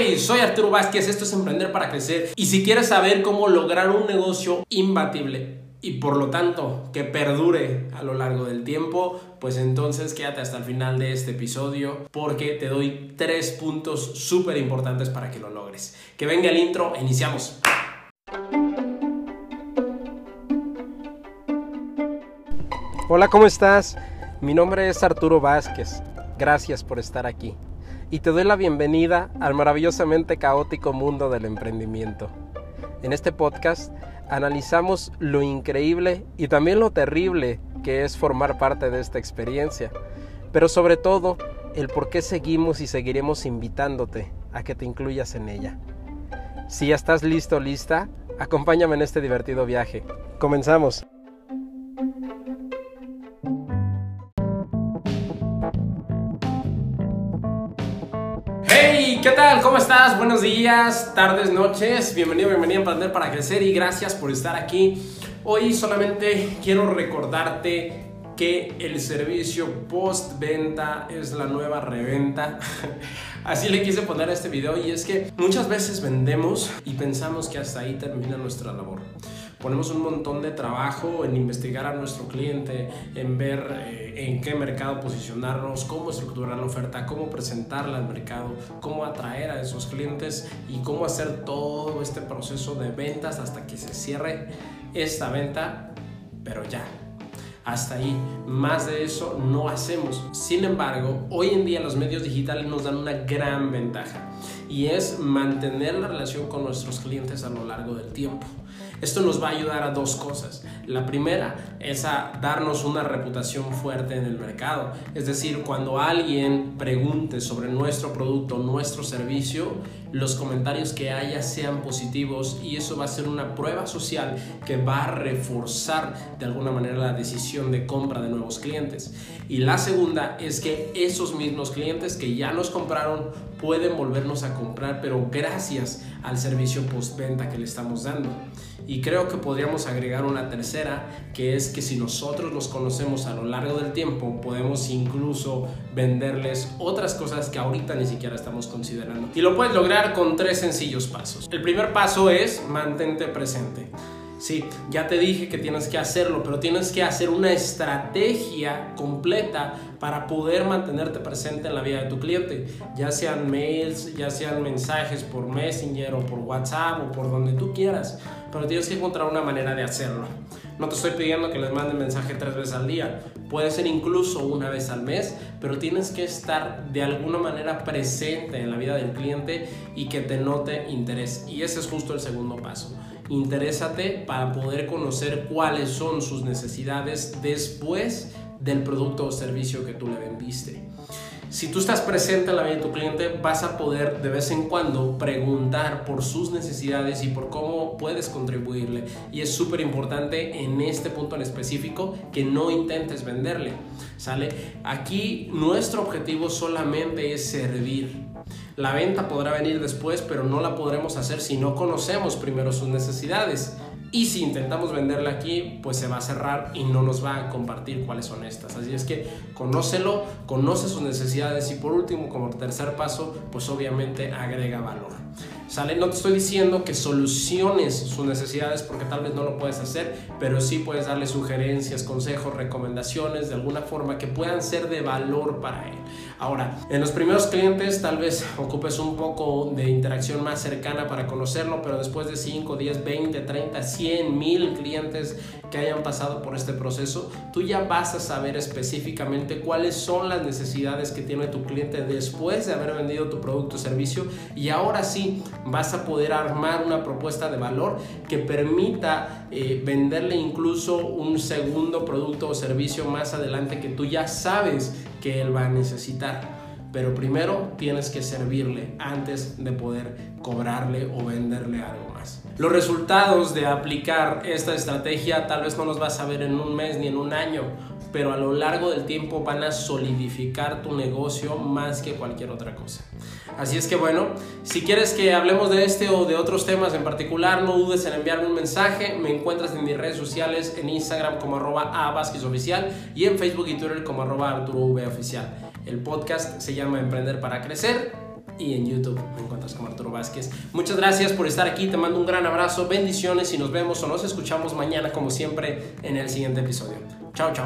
Soy Arturo Vázquez, esto es Emprender para Crecer y si quieres saber cómo lograr un negocio imbatible y por lo tanto que perdure a lo largo del tiempo, pues entonces quédate hasta el final de este episodio porque te doy tres puntos súper importantes para que lo logres. Que venga el intro iniciamos. Hola, ¿cómo estás? Mi nombre es Arturo Vázquez. Gracias por estar aquí y te doy la bienvenida al maravillosamente caótico mundo del emprendimiento. En este podcast analizamos lo increíble y también lo terrible que es formar parte de esta experiencia, pero sobre todo el por qué seguimos y seguiremos invitándote a que te incluyas en ella. Si ya estás listo lista, acompáñame en este divertido viaje. Comenzamos. ¿Qué tal? ¿Cómo estás? Buenos días, tardes, noches. Bienvenido, bienvenida a Emprender para Crecer y gracias por estar aquí. Hoy solamente quiero recordarte que el servicio post-venta es la nueva reventa. Así le quise poner a este video y es que muchas veces vendemos y pensamos que hasta ahí termina nuestra labor ponemos un montón de trabajo en investigar a nuestro cliente, en ver eh, en qué mercado posicionarnos, cómo estructurar la oferta, cómo presentarla al mercado, cómo atraer a esos clientes y cómo hacer todo este proceso de ventas hasta que se cierre esta venta, pero ya. Hasta ahí, más de eso no hacemos. Sin embargo, hoy en día los medios digitales nos dan una gran ventaja y es mantener la relación con nuestros clientes a lo largo del tiempo. Esto nos va a ayudar a dos cosas. La primera es a darnos una reputación fuerte en el mercado. Es decir, cuando alguien pregunte sobre nuestro producto, nuestro servicio, los comentarios que haya sean positivos y eso va a ser una prueba social que va a reforzar de alguna manera la decisión de compra de nuevos clientes. Y la segunda es que esos mismos clientes que ya nos compraron pueden volvernos a comprar, pero gracias al servicio postventa que le estamos dando. Y creo que podríamos agregar una tercera, que es que si nosotros los conocemos a lo largo del tiempo, podemos incluso venderles otras cosas que ahorita ni siquiera estamos considerando. Y lo puedes lograr con tres sencillos pasos. El primer paso es mantente presente. Sí, ya te dije que tienes que hacerlo, pero tienes que hacer una estrategia completa para poder mantenerte presente en la vida de tu cliente, ya sean mails, ya sean mensajes por Messenger o por WhatsApp o por donde tú quieras, pero tienes que encontrar una manera de hacerlo. No te estoy pidiendo que les manden mensaje tres veces al día, puede ser incluso una vez al mes, pero tienes que estar de alguna manera presente en la vida del cliente y que te note interés. Y ese es justo el segundo paso interésate para poder conocer cuáles son sus necesidades después del producto o servicio que tú le vendiste. Si tú estás presente en la vida de tu cliente, vas a poder de vez en cuando preguntar por sus necesidades y por cómo puedes contribuirle. Y es súper importante en este punto en específico que no intentes venderle. ¿Sale? Aquí nuestro objetivo solamente es servir. La venta podrá venir después, pero no la podremos hacer si no conocemos primero sus necesidades. Y si intentamos venderla aquí, pues se va a cerrar y no nos va a compartir cuáles son estas. Así es que conócelo, conoce sus necesidades y por último, como tercer paso, pues obviamente agrega valor. ¿Sale? No te estoy diciendo que soluciones sus necesidades porque tal vez no lo puedes hacer, pero sí puedes darle sugerencias, consejos, recomendaciones de alguna forma que puedan ser de valor para él. Ahora, en los primeros clientes tal vez ocupes un poco de interacción más cercana para conocerlo, pero después de 5, 10, 20, 30, 100, mil clientes que hayan pasado por este proceso, tú ya vas a saber específicamente cuáles son las necesidades que tiene tu cliente después de haber vendido tu producto o servicio y ahora sí vas a poder armar una propuesta de valor que permita eh, venderle incluso un segundo producto o servicio más adelante que tú ya sabes que él va a necesitar. Pero primero tienes que servirle antes de poder cobrarle o venderle algo más. Los resultados de aplicar esta estrategia tal vez no los vas a ver en un mes ni en un año, pero a lo largo del tiempo van a solidificar tu negocio más que cualquier otra cosa. Así es que bueno, si quieres que hablemos de este o de otros temas en particular, no dudes en enviarme un mensaje. Me encuentras en mis redes sociales, en Instagram como arroba oficial y en Facebook y Twitter como arroba Arturo Oficial. El podcast se llama Emprender para Crecer y en YouTube me encuentras como Arturo Vázquez. Muchas gracias por estar aquí, te mando un gran abrazo, bendiciones y nos vemos o nos escuchamos mañana como siempre en el siguiente episodio. 教教。